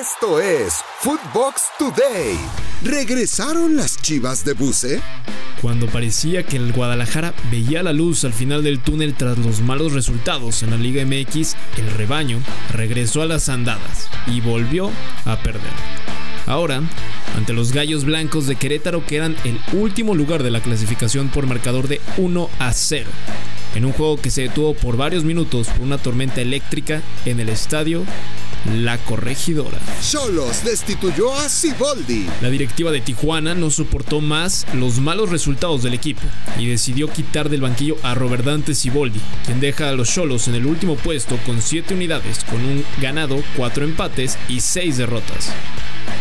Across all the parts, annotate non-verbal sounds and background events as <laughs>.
Esto es Footbox Today. ¿Regresaron las chivas de Buce? Cuando parecía que el Guadalajara veía la luz al final del túnel tras los malos resultados en la Liga MX, el rebaño regresó a las andadas y volvió a perder. Ahora, ante los Gallos Blancos de Querétaro que eran el último lugar de la clasificación por marcador de 1 a 0, en un juego que se detuvo por varios minutos por una tormenta eléctrica en el estadio la corregidora. Cholos destituyó a Siboldi. La directiva de Tijuana no soportó más los malos resultados del equipo y decidió quitar del banquillo a Robert Dante Siboldi, quien deja a los Cholos en el último puesto con 7 unidades, con un ganado, 4 empates y 6 derrotas.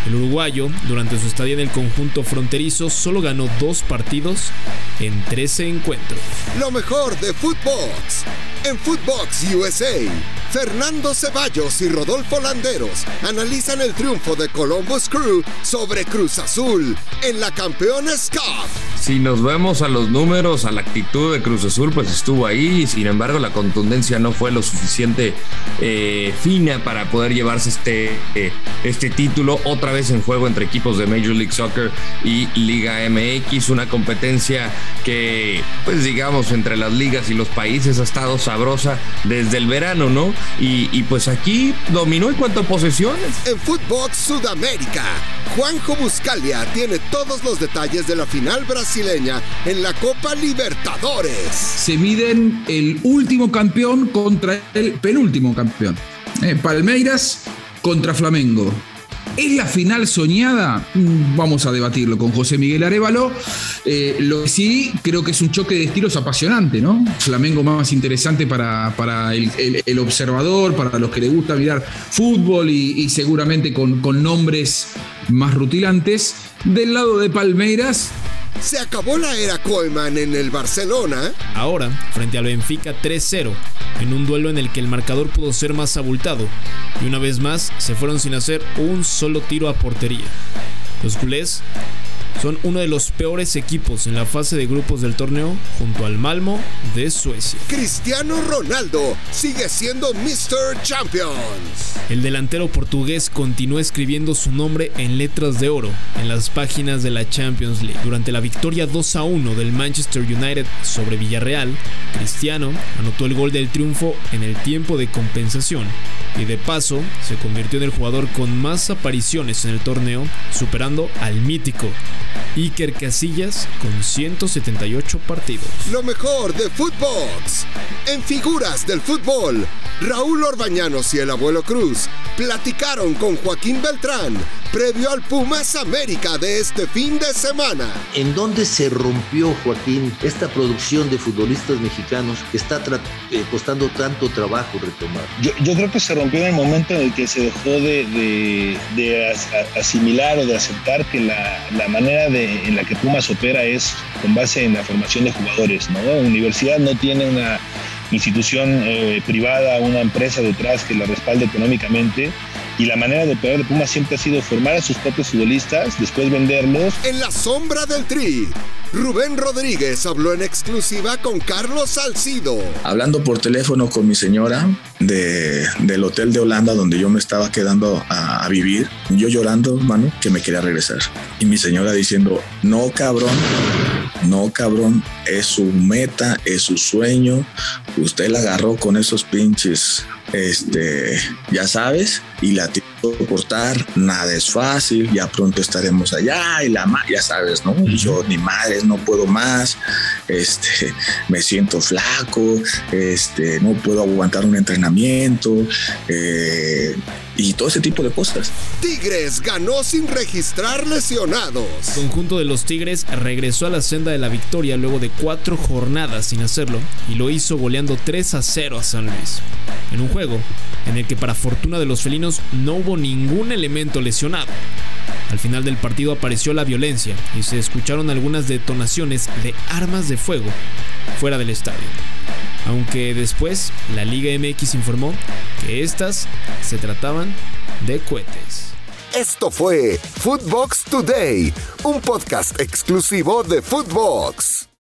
El uruguayo, durante su estadía en el conjunto fronterizo, solo ganó dos partidos en 13 encuentros. Lo mejor de Footbox. En Footbox USA, Fernando Ceballos y Rodolfo Landeros analizan el triunfo de Columbus Crew sobre Cruz Azul en la Campeones Cup. Si nos vemos a los números, a la actitud de Cruz Azul, pues estuvo ahí. Sin embargo, la contundencia no fue lo suficiente eh, fina para poder llevarse este, eh, este título otra vez en juego entre equipos de Major League Soccer y Liga MX. Una competencia que, pues digamos, entre las ligas y los países ha estado sabrosa desde el verano, ¿no? Y, y pues aquí dominó en cuanto a posesiones. En Footbox Sudamérica, Juanjo Buscalia tiene todos los detalles de la final brasileña en la Copa Libertadores. Se miden el último campeón contra el penúltimo campeón. Eh, Palmeiras contra Flamengo. ¿Es la final soñada? Mm, Vamos a debatirlo con José Miguel Arevalo. Eh, lo que sí, creo que es un choque de estilos apasionante, ¿no? Flamengo más interesante para, para el, observador, para los que le gusta mirar fútbol y, y seguramente con, con nombres más rutilantes. Del lado de Palmeiras, Se acabó la era Koeman en el Barcelona. Ahora, frente al Benfica 3-0, en un duelo en el que el marcador pudo ser más abultado, y una vez más se fueron sin hacer un solo tiro a portería. Los culés son uno de los peores equipos en la fase de grupos del torneo junto al Malmo de Suecia. Cristiano Ronaldo sigue siendo Mr. Champions. El delantero portugués continuó escribiendo su nombre en letras de oro en las páginas de la Champions League. Durante la victoria 2 a 1 del Manchester United sobre Villarreal, Cristiano anotó el gol del triunfo en el tiempo de compensación y de paso se convirtió en el jugador con más apariciones en el torneo, superando al mítico Iker Casillas con 178 partidos. Lo mejor de Footbox. En figuras del fútbol, Raúl Orbañanos y el abuelo Cruz platicaron con Joaquín Beltrán previo al Pumas América de este fin de semana. ¿En dónde se rompió, Joaquín, esta producción de futbolistas mexicanos que está tra- eh, costando tanto trabajo retomar? Yo, yo creo que se rompió en el momento en el que se dejó de, de- de as- a- asimilar o de aceptar que la, la manera de- en la que Pumas opera es con base en la formación de jugadores. ¿no? La universidad no tiene una institución eh, privada, una empresa detrás que la respalde económicamente. Y la manera de operar de Pumas siempre ha sido formar a sus propios futbolistas, después venderlos En la sombra del tri, Rubén Rodríguez habló en exclusiva con Carlos Salcido. hablando por teléfono con mi señora de, del hotel de Holanda donde yo me estaba quedando a, a vivir, yo llorando, mano, que me quería regresar. Y mi señora diciendo, no cabrón, no cabrón, es su meta, es su sueño, usted la agarró con esos pinches, este, ya sabes, y la tiene que soportar, nada es fácil, ya pronto estaremos allá y la ya sabes, ¿no? Yo ni madres, no puedo más, este, <laughs> me siento flaco, este, no puedo aguantar un entrenamiento eh, y todo ese tipo de cosas. Tigres ganó sin registrar lesionados. El conjunto de los Tigres regresó a la senda de la victoria luego de cuatro jornadas sin hacerlo y lo hizo goleando 3 a 0 a San Luis. En un juego en el que para fortuna de los felinos no hubo ningún elemento lesionado. Al final del partido apareció la violencia y se escucharon algunas detonaciones de armas de fuego fuera del estadio. Aunque después la Liga MX informó que estas se trataban de cohetes. Esto fue Footbox Today, un podcast exclusivo de Footbox.